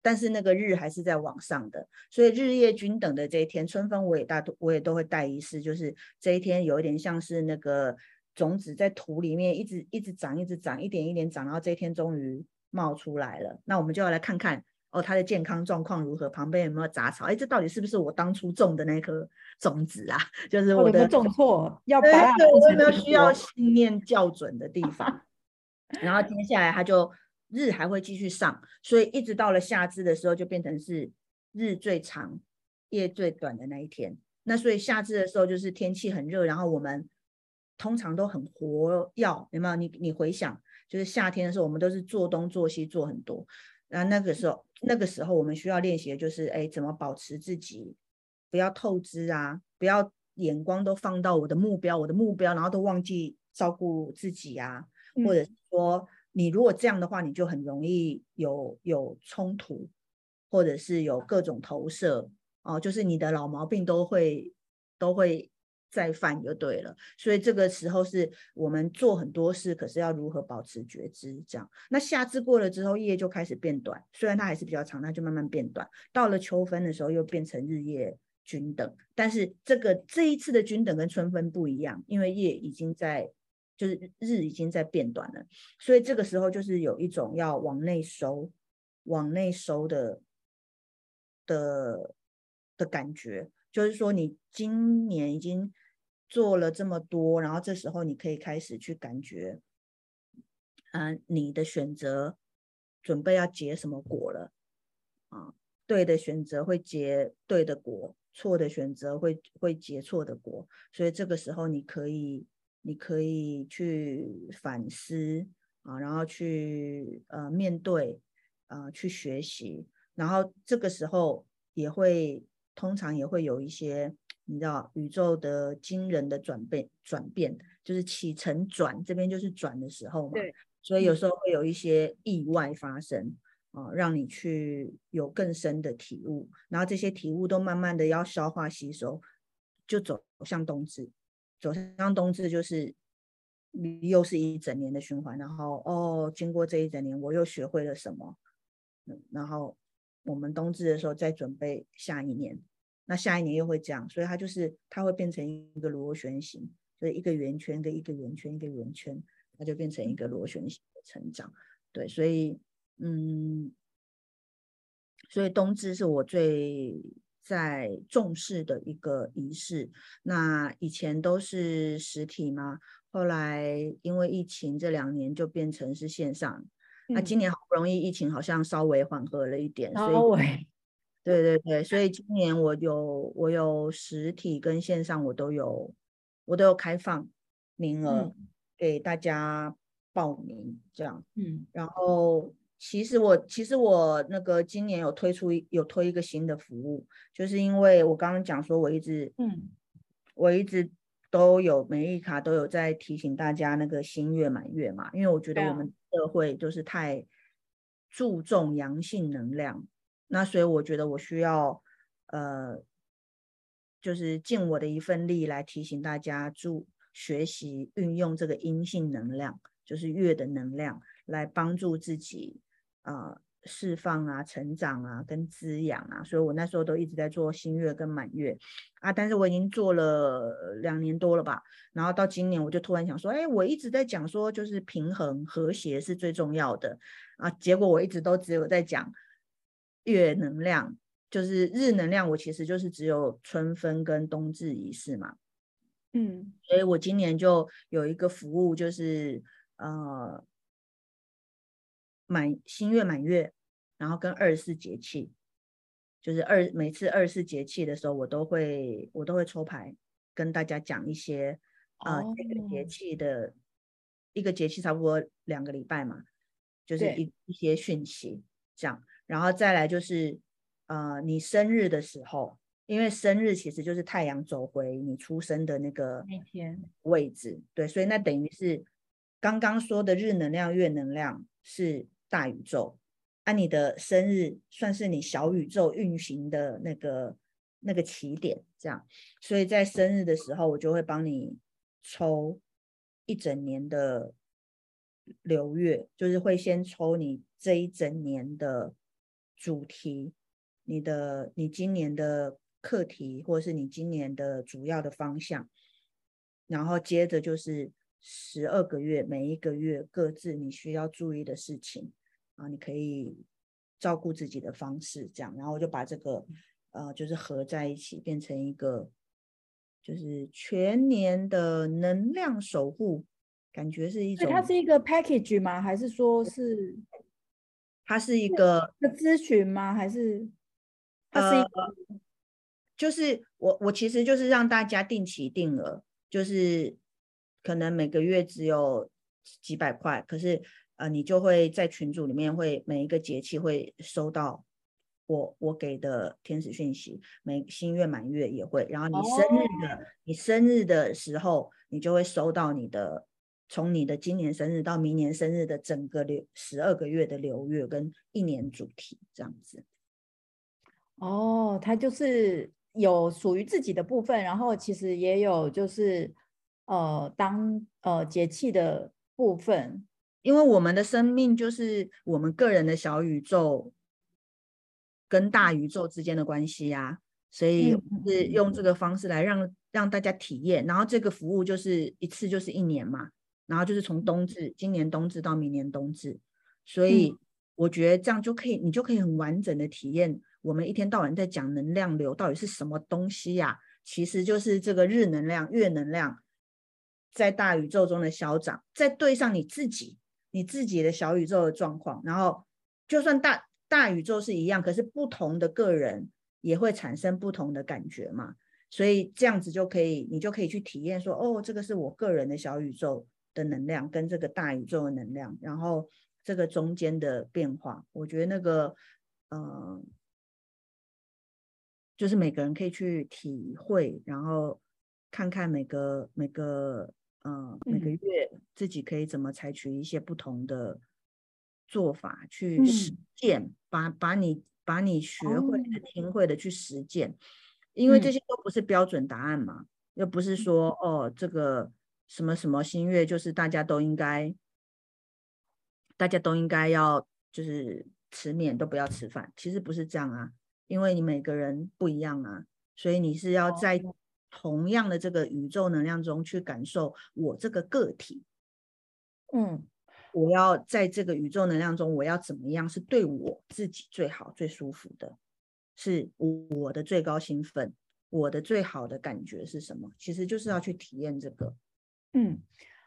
Speaker 2: 但是那个日还是在往上的，所以日夜均等的这一天，春分我也大多我也都会带仪式，就是这一天有一点像是那个种子在土里面一直一直长，一直长，一点一点长，然后这一天终于冒出来了。那我们就要来看看。哦，它的健康状况如何？旁边有没有杂草？哎，这到底是不是我当初种的那颗种子啊？就是我的
Speaker 1: 种错，要把
Speaker 2: 对，我有没有需要信念校准的地方？然后接下来它就日还会继续上，所以一直到了夏至的时候，就变成是日最长、夜最短的那一天。那所以夏至的时候就是天气很热，然后我们通常都很活跃，有没有？你你回想，就是夏天的时候，我们都是做东做西做很多。然后那个时候，那个时候我们需要练习的就是，哎，怎么保持自己不要透支啊，不要眼光都放到我的目标，我的目标，然后都忘记照顾自己啊，嗯、或者说你如果这样的话，你就很容易有有冲突，或者是有各种投射哦，就是你的老毛病都会都会。再犯就对了，所以这个时候是我们做很多事，可是要如何保持觉知？这样，那夏至过了之后，夜就开始变短，虽然它还是比较长，它就慢慢变短。到了秋分的时候，又变成日夜均等。但是这个这一次的均等跟春分不一样，因为夜已经在，就是日已经在变短了，所以这个时候就是有一种要往内收、往内收的的的感觉，就是说你今年已经。做了这么多，然后这时候你可以开始去感觉，嗯、你的选择准备要结什么果了啊？对的选择会结对的果，错的选择会会结错的果。所以这个时候你可以，你可以去反思啊，然后去呃面对啊、去学习，然后这个时候也会通常也会有一些。你知道宇宙的惊人的转变，转变就是起承转，这边就是转的时候嘛。对。所以有时候会有一些意外发生啊，让你去有更深的体悟，然后这些体悟都慢慢的要消化吸收，就走向冬至。走向冬至就是又是一整年的循环，然后哦，经过这一整年，我又学会了什么？嗯然后我们冬至的时候再准备下一年。那下一年又会这样，所以它就是它会变成一个螺旋形，就是一个圆圈跟一个圆圈一个圆圈，它就变成一个螺旋形的成长。对，所以嗯，所以冬至是我最在重视的一个仪式。那以前都是实体嘛，后来因为疫情这两年就变成是线上。嗯、那今年好不容易疫情好像稍微缓和了一点，稍微。所 以对对对，所以今年我有我有实体跟线上我都有我都有开放名额给大家报名这样，嗯，然后其实我其实我那个今年有推出有推一个新的服务，就是因为我刚刚讲说我一直嗯我一直都有每一卡都有在提醒大家那个新月满月嘛，因为我觉得我们社会就是太注重阳性能量。那所以我觉得我需要，呃，就是尽我的一份力来提醒大家，注学习运用这个阴性能量，就是月的能量，来帮助自己啊、释放啊、成长啊、跟滋养啊。所以我那时候都一直在做新月跟满月啊，但是我已经做了两年多了吧。然后到今年我就突然想说，哎，我一直在讲说就是平衡和谐是最重要的啊，结果我一直都只有在讲。月能量就是日能量，我其实就是只有春分跟冬至仪式嘛，嗯，所以我今年就有一个服务，就是呃满新月满月，然后跟二十四节气，就是二每次二十四节气的时候，我都会我都会抽牌跟大家讲一些啊、呃 oh. 这个节气的一个节气差不多两个礼拜嘛，就是一一些讯息这样。然后再来就是，呃，你生日的时候，因为生日其实就是太阳走回你出生的那个那天位置，对，所以那等于是刚刚说的日能量、月能量是大宇宙，啊，你的生日算是你小宇宙运行的那个那个起点，这样，所以在生日的时候，我就会帮你抽一整年的流月，就是会先抽你这一整年的。主题，你的你今年的课题，或者是你今年的主要的方向，然后接着就是十二个月，每一个月各自你需要注意的事情啊，你可以照顾自己的方式这样，然后我就把这个呃，就是合在一起，变成一个就是全年的能量守护，感觉是一种。
Speaker 1: 它是一个 package 吗？还是说是？
Speaker 2: 它是一个
Speaker 1: 咨询吗？还是它是一个？
Speaker 2: 呃、就是我我其实就是让大家定期定额，就是可能每个月只有几百块，可是呃你就会在群组里面会每一个节气会收到我我给的天使讯息，每新月满月也会，然后你生日的、哦、你生日的时候，你就会收到你的。从你的今年生日到明年生日的整个流十二个月的流月跟一年主题这样子。
Speaker 1: 哦，它就是有属于自己的部分，然后其实也有就是呃当呃节气的部分，
Speaker 2: 因为我们的生命就是我们个人的小宇宙跟大宇宙之间的关系呀、啊，所以是用这个方式来让让大家体验，然后这个服务就是一次就是一年嘛。然后就是从冬至，今年冬至到明年冬至，所以我觉得这样就可以，你就可以很完整的体验我们一天到晚在讲能量流到底是什么东西呀？其实就是这个日能量、月能量在大宇宙中的消长，再对上你自己、你自己的小宇宙的状况，然后就算大大宇宙是一样，可是不同的个人也会产生不同的感觉嘛，所以这样子就可以，你就可以去体验说，哦，这个是我个人的小宇宙。的能量跟这个大宇宙的能量，然后这个中间的变化，我觉得那个，呃，就是每个人可以去体会，然后看看每个每个，呃，每个月自己可以怎么采取一些不同的做法去实践，嗯、把把你把你学会的、听会的去实践，因为这些都不是标准答案嘛，又不是说哦这个。什么什么新月，就是大家都应该，大家都应该要就是吃面都不要吃饭，其实不是这样啊，因为你每个人不一样啊，所以你是要在同样的这个宇宙能量中去感受我这个个体。
Speaker 1: 嗯，
Speaker 2: 我要在这个宇宙能量中，我要怎么样是对我自己最好、最舒服的，是我的最高兴奋，我的最好的感觉是什么？其实就是要去体验这个。
Speaker 1: 嗯，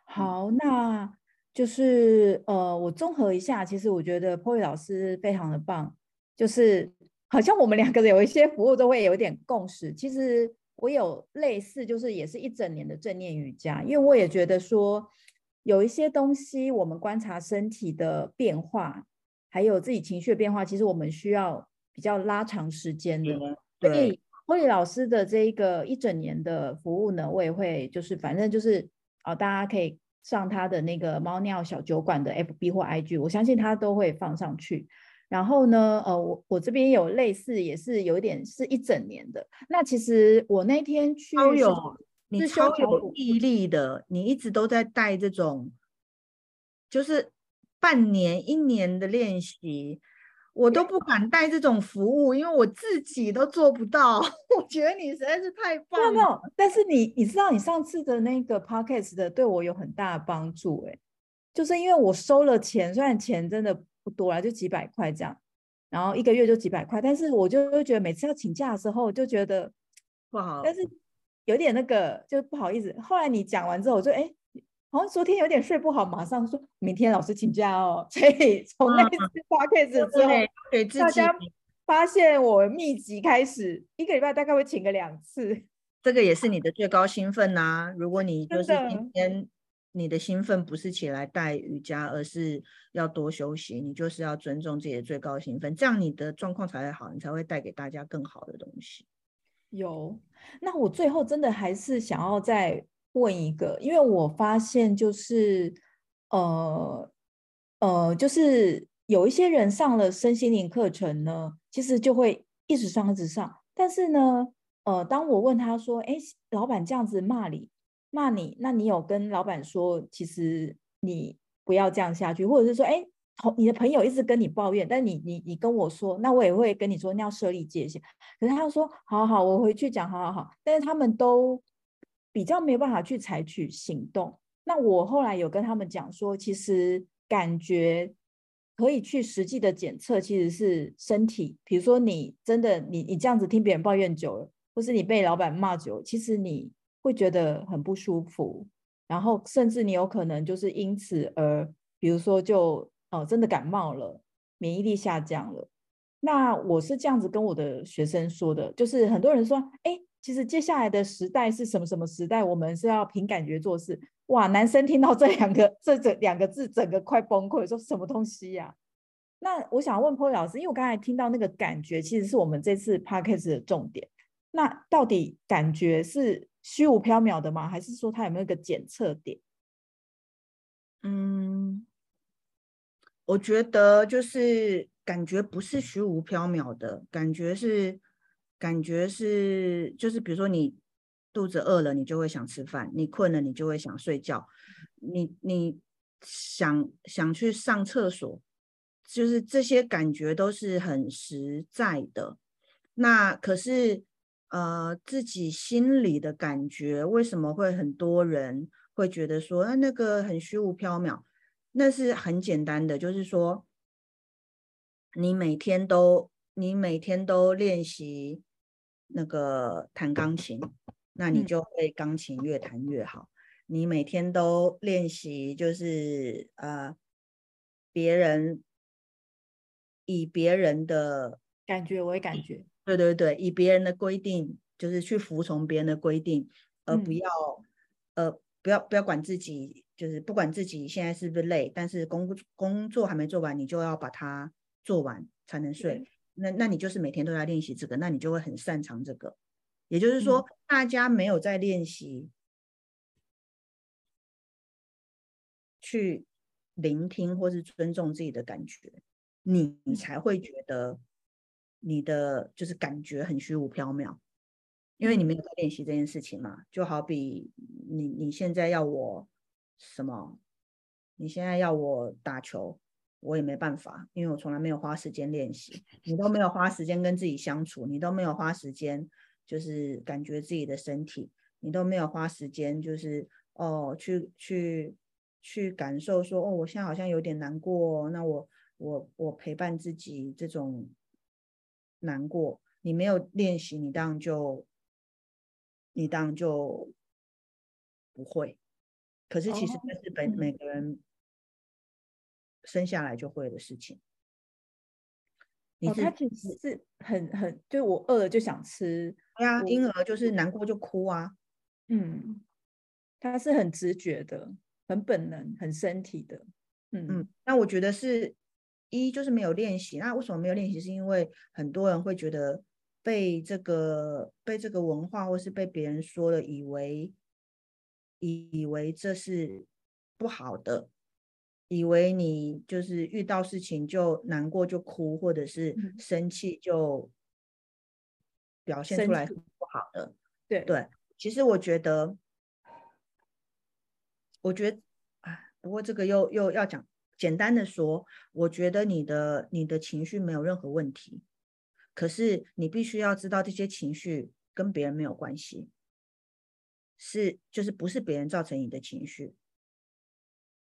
Speaker 1: 好，那就是呃，我综合一下，其实我觉得 Polly 老师非常的棒，就是好像我们两个人有一些服务都会有点共识。其实我有类似，就是也是一整年的正念瑜伽，因为我也觉得说有一些东西，我们观察身体的变化，还有自己情绪的变化，其实我们需要比较拉长时间的。所以 Polly 老师的这一个一整年的服务呢，我也会就是反正就是。哦，大家可以上他的那个猫尿小酒馆的 FB 或 IG，我相信他都会放上去。然后呢，呃，我我这边有类似，也是有一点是一整年的。那其实我那天去，
Speaker 2: 超有你超有毅力的，你一直都在带这种，就是半年一年的练习。我都不敢带这种服务，因为我自己都做不到。我觉得你实在是太棒了。没有，
Speaker 1: 但是你你知道，你上次的那个 podcast 的对我有很大的帮助，哎，就是因为我收了钱，虽然钱真的不多啦，就几百块这样，然后一个月就几百块，但是我就会觉得每次要请假的时候，就觉得
Speaker 2: 不好，
Speaker 1: 但是有点那个就不好意思。后来你讲完之后，我就哎。好像昨天有点睡不好，马上说明天老师请假哦。所以从那次 podcast 之后，
Speaker 2: 给自己大
Speaker 1: 家发现我密集开始一个礼拜大概会请个两次。
Speaker 2: 这个也是你的最高兴奋呐、啊！如果你就是今天你的兴奋不是起来带瑜伽，而是要多休息，你就是要尊重自己的最高兴奋，这样你的状况才会好，你才会带给大家更好的东西。
Speaker 1: 有，那我最后真的还是想要再。问一个，因为我发现就是，呃，呃，就是有一些人上了身心灵课程呢，其实就会一直上一直上。但是呢，呃，当我问他说：“哎，老板这样子骂你，骂你，那你有跟老板说，其实你不要这样下去，或者是说，哎，你的朋友一直跟你抱怨，但你你你跟我说，那我也会跟你说，你要设立界限。可是他说，好好好，我回去讲，好好好。但是他们都。比较没有办法去采取行动。那我后来有跟他们讲说，其实感觉可以去实际的检测，其实是身体。比如说你真的你你这样子听别人抱怨久了，或是你被老板骂久了，其实你会觉得很不舒服，然后甚至你有可能就是因此而，比如说就哦真的感冒了，免疫力下降了。那我是这样子跟我的学生说的，就是很多人说，哎。其实接下来的时代是什么什么时代？我们是要凭感觉做事。哇，男生听到这两个这整两个字，整个快崩溃，说什么东西呀、那我想问 p o 老师，因为我刚才听到那个感觉，其实是我们这次 Podcast 的重点。那到底感觉是虚无缥缈的吗？还是说它有没有一个检测点？
Speaker 2: 嗯，我觉得就是感觉不是虚无缥缈的感觉是。感觉是，就是比如说你肚子饿了，你就会想吃饭；你困了，你就会想睡觉；你你想想去上厕所，就是这些感觉都是很实在的。那可是，呃，自己心里的感觉为什么会很多人会觉得说，啊，那个很虚无缥缈？那是很简单的，就是说，你每天都你每天都练习。那个弹钢琴，那你就会钢琴越弹越好。嗯、你每天都练习，就是呃，别人以别人的
Speaker 1: 感觉为感觉，
Speaker 2: 对对对，以别人的规定，就是去服从别人的规定，而不要、嗯、呃不要不要管自己，就是不管自己现在是不是累，但是工工作还没做完，你就要把它做完才能睡。嗯那那你就是每天都在练习这个，那你就会很擅长这个。也就是说，嗯、大家没有在练习去聆听或是尊重自己的感觉，你你才会觉得你的就是感觉很虚无缥缈，因为你没有在练习这件事情嘛。就好比你你现在要我什么？你现在要我打球？我也没办法，因为我从来没有花时间练习，你都没有花时间跟自己相处，你都没有花时间就是感觉自己的身体，你都没有花时间，就是哦，去去去感受说，哦，我现在好像有点难过，那我我我陪伴自己这种难过，你没有练习，你当然就你当然就不会。可是其实这是本每个人生下来就会的事情。
Speaker 1: 哦，他其实是很很，就我饿了就想吃。
Speaker 2: 对啊，婴儿就是难过就哭啊。
Speaker 1: 嗯，他是很直觉的，很本能，很身体的。嗯嗯，
Speaker 2: 那我觉得是一就是没有练习。那为什么没有练习？是因为很多人会觉得被这个被这个文化，或是被别人说了，以为以为这是不好的。以为你就是遇到事情就难过就哭，或者是生气就表现出来是不好的。
Speaker 1: 对
Speaker 2: 对，其实我觉得，我觉得啊，不过这个又又要讲，简单的说，我觉得你的你的情绪没有任何问题，可是你必须要知道这些情绪跟别人没有关系，是就是不是别人造成你的情绪，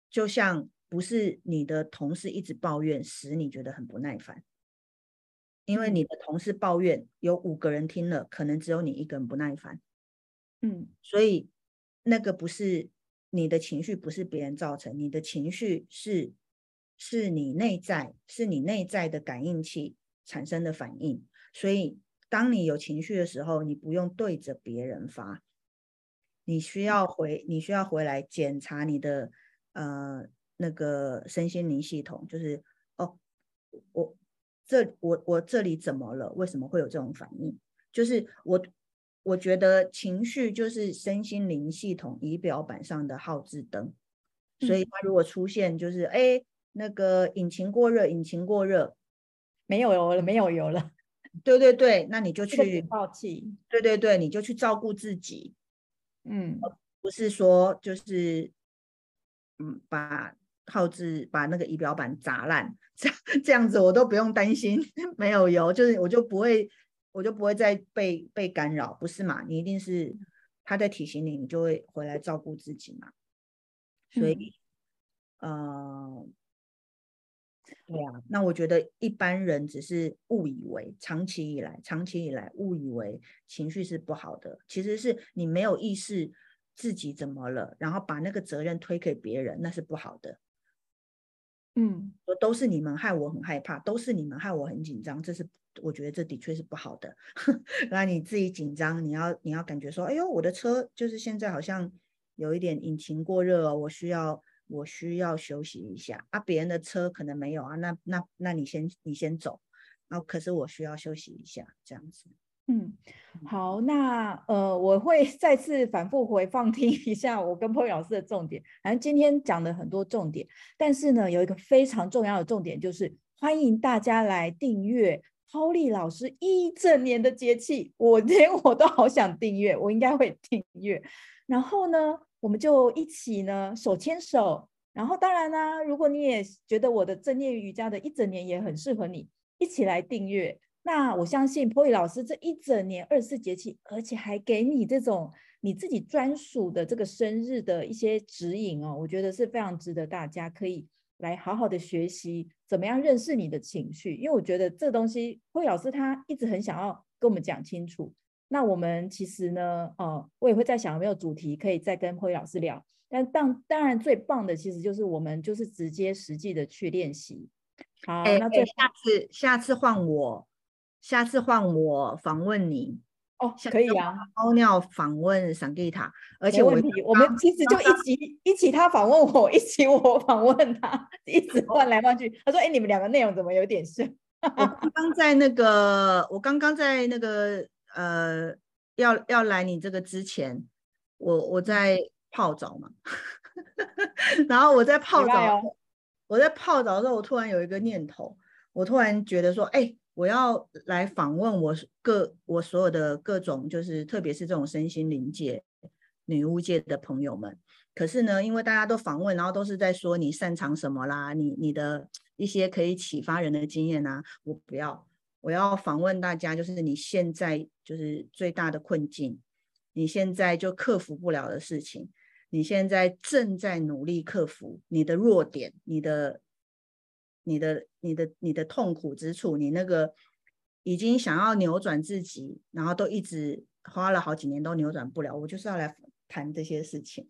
Speaker 2: 就像。不是你的同事一直抱怨，使你觉得很不耐烦。因为你的同事抱怨，有五个人听了，可能只有你一个人不耐烦。
Speaker 1: 嗯，
Speaker 2: 所以那个不是你的情绪，不是别人造成，你的情绪是是你内在，是你内在的感应器产生的反应。所以当你有情绪的时候，你不用对着别人发，你需要回，你需要回来检查你的呃。那个身心灵系统就是哦，我这我我这里怎么了？为什么会有这种反应？就是我我觉得情绪就是身心灵系统仪表板上的号志灯，所以它如果出现就是哎，那个引擎过热，引擎过热，
Speaker 1: 没有油了，没有油了，
Speaker 2: 对对对，那你就去
Speaker 1: 报气，
Speaker 2: 对对对，你就去照顾自己，
Speaker 1: 嗯，
Speaker 2: 不是说就是嗯把。耗子把那个仪表板砸烂，这样这样子我都不用担心 没有油，就是我就不会，我就不会再被被干扰，不是嘛？你一定是他在提醒你，你就会回来照顾自己嘛。所以，嗯、呃，对啊，那我觉得一般人只是误以为，长期以来，长期以来误以为情绪是不好的，其实是你没有意识自己怎么了，然后把那个责任推给别人，那是不好的。
Speaker 1: 嗯，
Speaker 2: 说都是你们害我很害怕，都是你们害我很紧张，这是我觉得这的确是不好的。那你自己紧张，你要你要感觉说，哎呦，我的车就是现在好像有一点引擎过热哦，我需要我需要休息一下啊。别人的车可能没有啊，那那那你先你先走，然后可是我需要休息一下，这样子。
Speaker 1: 嗯，好，那呃，我会再次反复回放听一下我跟 Polly 老师的重点。反正今天讲了很多重点，但是呢，有一个非常重要的重点，就是欢迎大家来订阅 Polly 老师一整年的节气。我连我都好想订阅，我应该会订阅。然后呢，我们就一起呢手牵手。然后当然呢，如果你也觉得我的正念瑜伽的一整年也很适合你，一起来订阅。那我相信 Poi 老师这一整年二十四节气，而且还给你这种你自己专属的这个生日的一些指引哦，我觉得是非常值得大家可以来好好的学习怎么样认识你的情绪，因为我觉得这东西 Poi 老师他一直很想要跟我们讲清楚。那我们其实呢，呃，我也会在想有没有主题可以再跟 Polly 老师聊，但当当然最棒的其实就是我们就是直接实际的去练习。好，欸、那最
Speaker 2: 下次下次换我。下次换我访问你
Speaker 1: 哦，可以啊。
Speaker 2: 猫尿访问桑吉塔，而且
Speaker 1: 问题。我们其实就一起一起，他访问我，一起我访问他，一直换来换去。他说：“哎、欸，你们两个内容怎么有点像？”
Speaker 2: 我刚刚在那个，我刚刚在那个呃，要要来你这个之前，我我在泡澡嘛，然后我在泡澡，哦、我在泡澡的时候，我突然有一个念头，我突然觉得说：“哎、欸。”我要来访问我各我所有的各种，就是特别是这种身心灵界、女巫界的朋友们。可是呢，因为大家都访问，然后都是在说你擅长什么啦，你你的一些可以启发人的经验啊，我不要，我要访问大家，就是你现在就是最大的困境，你现在就克服不了的事情，你现在正在努力克服你的弱点，你的、你的、你的、你的痛苦之处，你那个已经想要扭转自己，然后都一直花了好几年都扭转不了，我就是要来谈这些事情。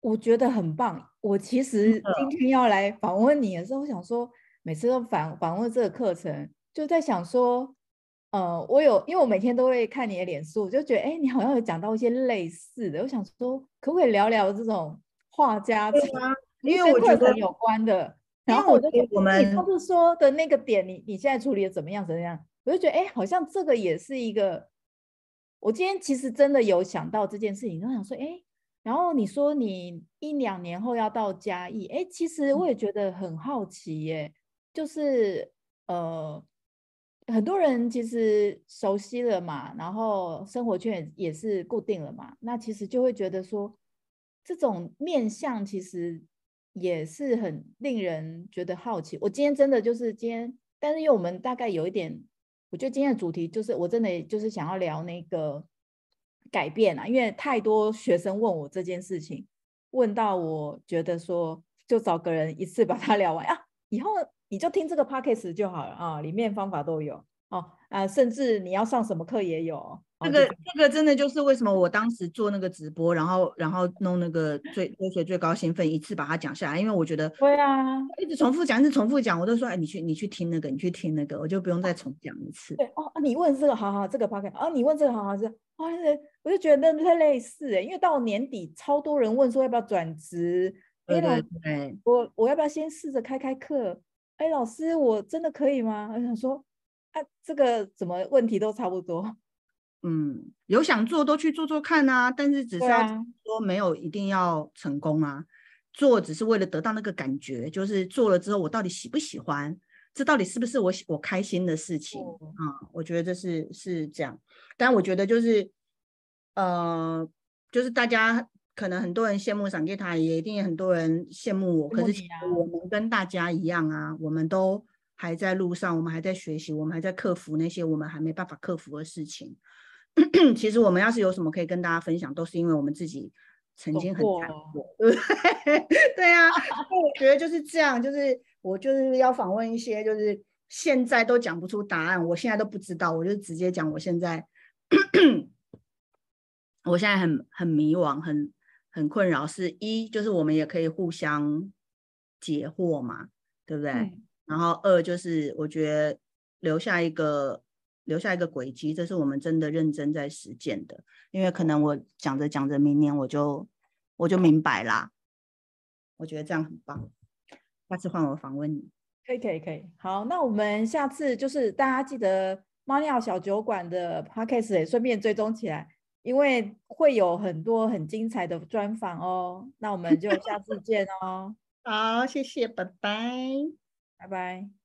Speaker 1: 我觉得很棒。我其实今天要来访问你的时候，我想说，每次都访访问这个课程，就在想说，呃，我有，因为我每天都会看你的脸书，我就觉得，哎，你好像有讲到一些类似的。我想说，可不可以聊聊这种画家？
Speaker 2: 因为我觉得
Speaker 1: 有关的。然后我就我们你上次说的那个点，你你现在处理的怎么样？怎么样？我就觉得，哎，好像这个也是一个。我今天其实真的有想到这件事情，就想说，哎。然后你说你一两年后要到嘉义，哎，其实我也觉得很好奇耶，就是呃，很多人其实熟悉了嘛，然后生活圈也是固定了嘛，那其实就会觉得说，这种面相其实也是很令人觉得好奇。我今天真的就是今天，但是因为我们大概有一点，我觉得今天的主题就是我真的就是想要聊那个。改变啊，因为太多学生问我这件事情，问到我觉得说，就找个人一次把它聊完啊，以后你就听这个 podcast 就好了啊，里面方法都有哦啊，甚至你要上什么课也有。
Speaker 2: 这个这个真的就是为什么我当时做那个直播，然后然后弄那个最追随最高兴奋，一次把它讲下来，因为我觉得
Speaker 1: 对啊，
Speaker 2: 一直重复讲，一直重复讲，我都说哎，你去你去听那个，你去听那个，我就不用再重讲一次。
Speaker 1: 对哦，你问这个好好，这个 podcast 哦，你问这个好好是，哇，我就觉得那类似哎，因为到年底超多人问说要不要转职，
Speaker 2: 对对对，
Speaker 1: 我我要不要先试着开开课？哎，老师，我真的可以吗？我想说啊，这个怎么问题都差不多。
Speaker 2: 嗯，有想做都去做做看啊，但是只是要说没有一定要成功啊，啊做只是为了得到那个感觉，就是做了之后我到底喜不喜欢，这到底是不是我我开心的事情啊、嗯嗯？我觉得这是是这样，但我觉得就是呃，就是大家可能很多人羡慕桑吉塔，也一定很多人羡慕我，可是我们跟大家一样啊，我们都还在路上，我们还在学习，我们还在克服那些我们还没办法克服的事情。其实我们要是有什么可以跟大家分享，都是因为我们自己曾经很惨过，对不对？对啊，我觉得就是这样，就是我就是要访问一些，就是现在都讲不出答案，我现在都不知道，我就直接讲我现在，我现在很很迷惘，很很困扰。是一，就是我们也可以互相解惑嘛，对不对？嗯、然后二，就是我觉得留下一个。留下一个轨迹，这是我们真的认真在实践的。因为可能我讲着讲着，明年我就我就明白啦。我觉得这样很棒。下次换我访问你，
Speaker 1: 可以可以可以。好，那我们下次就是大家记得猫尿小酒馆的 podcast 也顺便追踪起来，因为会有很多很精彩的专访哦。那我们就下次见哦。
Speaker 2: 好，谢谢，拜拜，
Speaker 1: 拜拜。